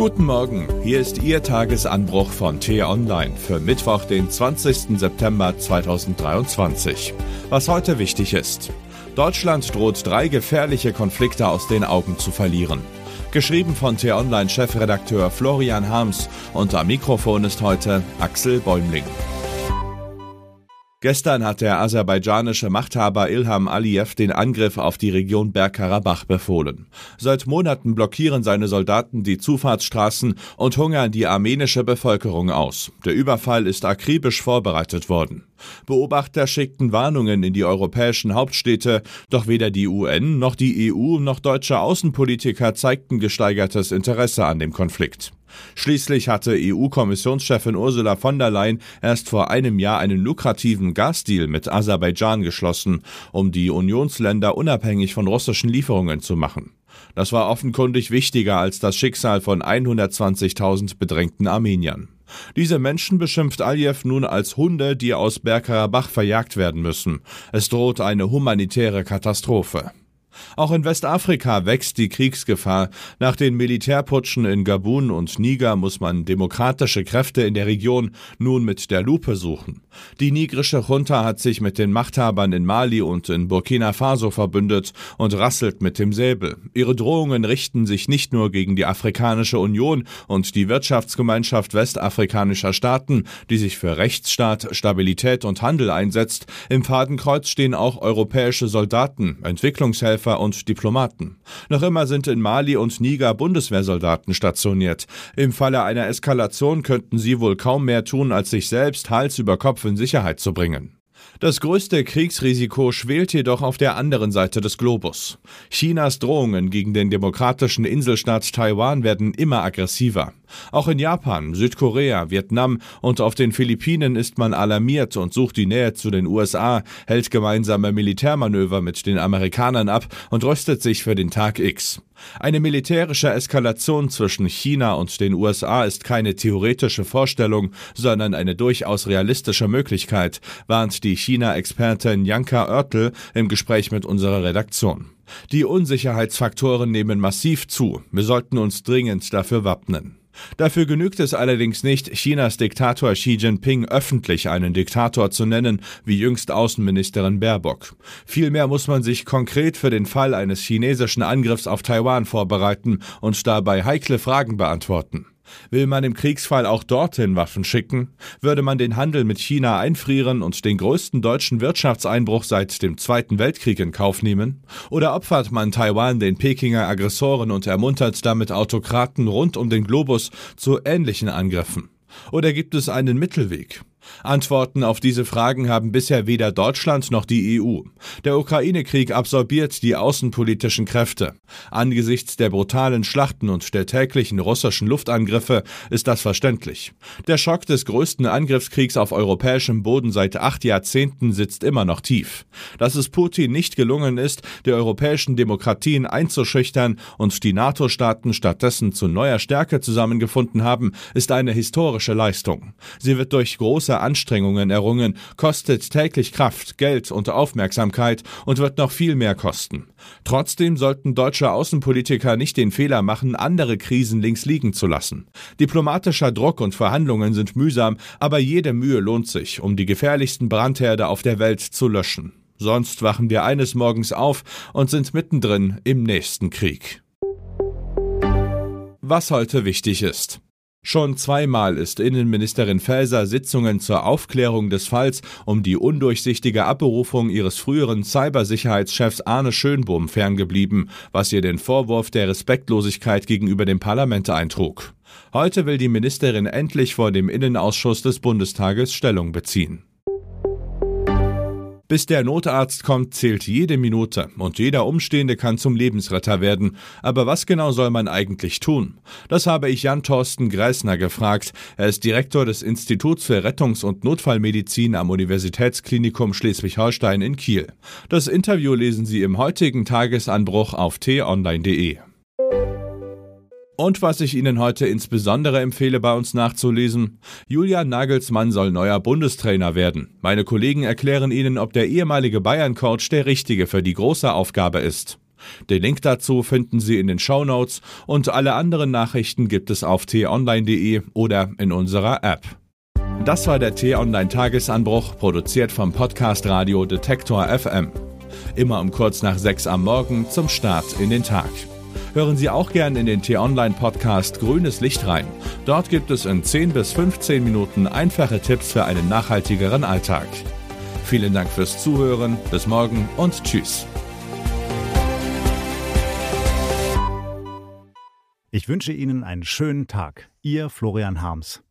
Guten Morgen, hier ist Ihr Tagesanbruch von T-Online für Mittwoch, den 20. September 2023. Was heute wichtig ist. Deutschland droht drei gefährliche Konflikte aus den Augen zu verlieren. Geschrieben von T-Online-Chefredakteur Florian Harms und am Mikrofon ist heute Axel Bäumling. Gestern hat der aserbaidschanische Machthaber Ilham Aliyev den Angriff auf die Region Bergkarabach befohlen. Seit Monaten blockieren seine Soldaten die Zufahrtsstraßen und hungern die armenische Bevölkerung aus. Der Überfall ist akribisch vorbereitet worden. Beobachter schickten Warnungen in die europäischen Hauptstädte, doch weder die UN noch die EU noch deutsche Außenpolitiker zeigten gesteigertes Interesse an dem Konflikt. Schließlich hatte EU-Kommissionschefin Ursula von der Leyen erst vor einem Jahr einen lukrativen Gasdeal mit Aserbaidschan geschlossen, um die Unionsländer unabhängig von russischen Lieferungen zu machen. Das war offenkundig wichtiger als das Schicksal von 120.000 bedrängten Armeniern. Diese Menschen beschimpft Aliyev nun als Hunde, die aus Bergkarabach verjagt werden müssen. Es droht eine humanitäre Katastrophe. Auch in Westafrika wächst die Kriegsgefahr. Nach den Militärputschen in Gabun und Niger muss man demokratische Kräfte in der Region nun mit der Lupe suchen. Die nigrische Junta hat sich mit den Machthabern in Mali und in Burkina Faso verbündet und rasselt mit dem Säbel. Ihre Drohungen richten sich nicht nur gegen die Afrikanische Union und die Wirtschaftsgemeinschaft westafrikanischer Staaten, die sich für Rechtsstaat, Stabilität und Handel einsetzt. Im Fadenkreuz stehen auch europäische Soldaten, Entwicklungshelfer Helfer und Diplomaten. Noch immer sind in Mali und Niger Bundeswehrsoldaten stationiert. Im Falle einer Eskalation könnten sie wohl kaum mehr tun, als sich selbst Hals über Kopf in Sicherheit zu bringen. Das größte Kriegsrisiko schwelt jedoch auf der anderen Seite des Globus. Chinas Drohungen gegen den demokratischen Inselstaat Taiwan werden immer aggressiver. Auch in Japan, Südkorea, Vietnam und auf den Philippinen ist man alarmiert und sucht die Nähe zu den USA, hält gemeinsame Militärmanöver mit den Amerikanern ab und rüstet sich für den Tag X. Eine militärische Eskalation zwischen China und den USA ist keine theoretische Vorstellung, sondern eine durchaus realistische Möglichkeit, warnt die China-Expertin Janka Oertel im Gespräch mit unserer Redaktion. Die Unsicherheitsfaktoren nehmen massiv zu. Wir sollten uns dringend dafür wappnen. Dafür genügt es allerdings nicht, Chinas Diktator Xi Jinping öffentlich einen Diktator zu nennen, wie jüngst Außenministerin Baerbock. Vielmehr muss man sich konkret für den Fall eines chinesischen Angriffs auf Taiwan vorbereiten und dabei heikle Fragen beantworten. Will man im Kriegsfall auch dorthin Waffen schicken? Würde man den Handel mit China einfrieren und den größten deutschen Wirtschaftseinbruch seit dem Zweiten Weltkrieg in Kauf nehmen? Oder opfert man Taiwan den Pekinger Aggressoren und ermuntert damit Autokraten rund um den Globus zu ähnlichen Angriffen? Oder gibt es einen Mittelweg? Antworten auf diese Fragen haben bisher weder Deutschland noch die EU. Der Ukraine-Krieg absorbiert die außenpolitischen Kräfte. Angesichts der brutalen Schlachten und der täglichen russischen Luftangriffe ist das verständlich. Der Schock des größten Angriffskriegs auf europäischem Boden seit acht Jahrzehnten sitzt immer noch tief. Dass es Putin nicht gelungen ist, die europäischen Demokratien einzuschüchtern und die NATO-Staaten stattdessen zu neuer Stärke zusammengefunden haben, ist eine historische Leistung. Sie wird durch große Anstrengungen errungen, kostet täglich Kraft, Geld und Aufmerksamkeit und wird noch viel mehr kosten. Trotzdem sollten deutsche Außenpolitiker nicht den Fehler machen, andere Krisen links liegen zu lassen. Diplomatischer Druck und Verhandlungen sind mühsam, aber jede Mühe lohnt sich, um die gefährlichsten Brandherde auf der Welt zu löschen. Sonst wachen wir eines Morgens auf und sind mittendrin im nächsten Krieg. Was heute wichtig ist. Schon zweimal ist Innenministerin Faeser Sitzungen zur Aufklärung des Falls um die undurchsichtige Abberufung ihres früheren Cybersicherheitschefs Arne Schönbohm ferngeblieben, was ihr den Vorwurf der Respektlosigkeit gegenüber dem Parlament eintrug. Heute will die Ministerin endlich vor dem Innenausschuss des Bundestages Stellung beziehen. Bis der Notarzt kommt, zählt jede Minute und jeder Umstehende kann zum Lebensretter werden. Aber was genau soll man eigentlich tun? Das habe ich Jan Thorsten Greisner gefragt. Er ist Direktor des Instituts für Rettungs- und Notfallmedizin am Universitätsklinikum Schleswig-Holstein in Kiel. Das Interview lesen Sie im heutigen Tagesanbruch auf t-online.de. Und was ich Ihnen heute insbesondere empfehle, bei uns nachzulesen, Julian Nagelsmann soll neuer Bundestrainer werden. Meine Kollegen erklären Ihnen, ob der ehemalige Bayern-Coach der richtige für die große Aufgabe ist. Den Link dazu finden Sie in den Show Notes und alle anderen Nachrichten gibt es auf t-online.de oder in unserer App. Das war der T-Online Tagesanbruch, produziert vom Podcast Radio Detektor FM. Immer um kurz nach sechs am Morgen zum Start in den Tag. Hören Sie auch gern in den T-Online-Podcast Grünes Licht rein. Dort gibt es in 10 bis 15 Minuten einfache Tipps für einen nachhaltigeren Alltag. Vielen Dank fürs Zuhören, bis morgen und tschüss. Ich wünsche Ihnen einen schönen Tag. Ihr Florian Harms.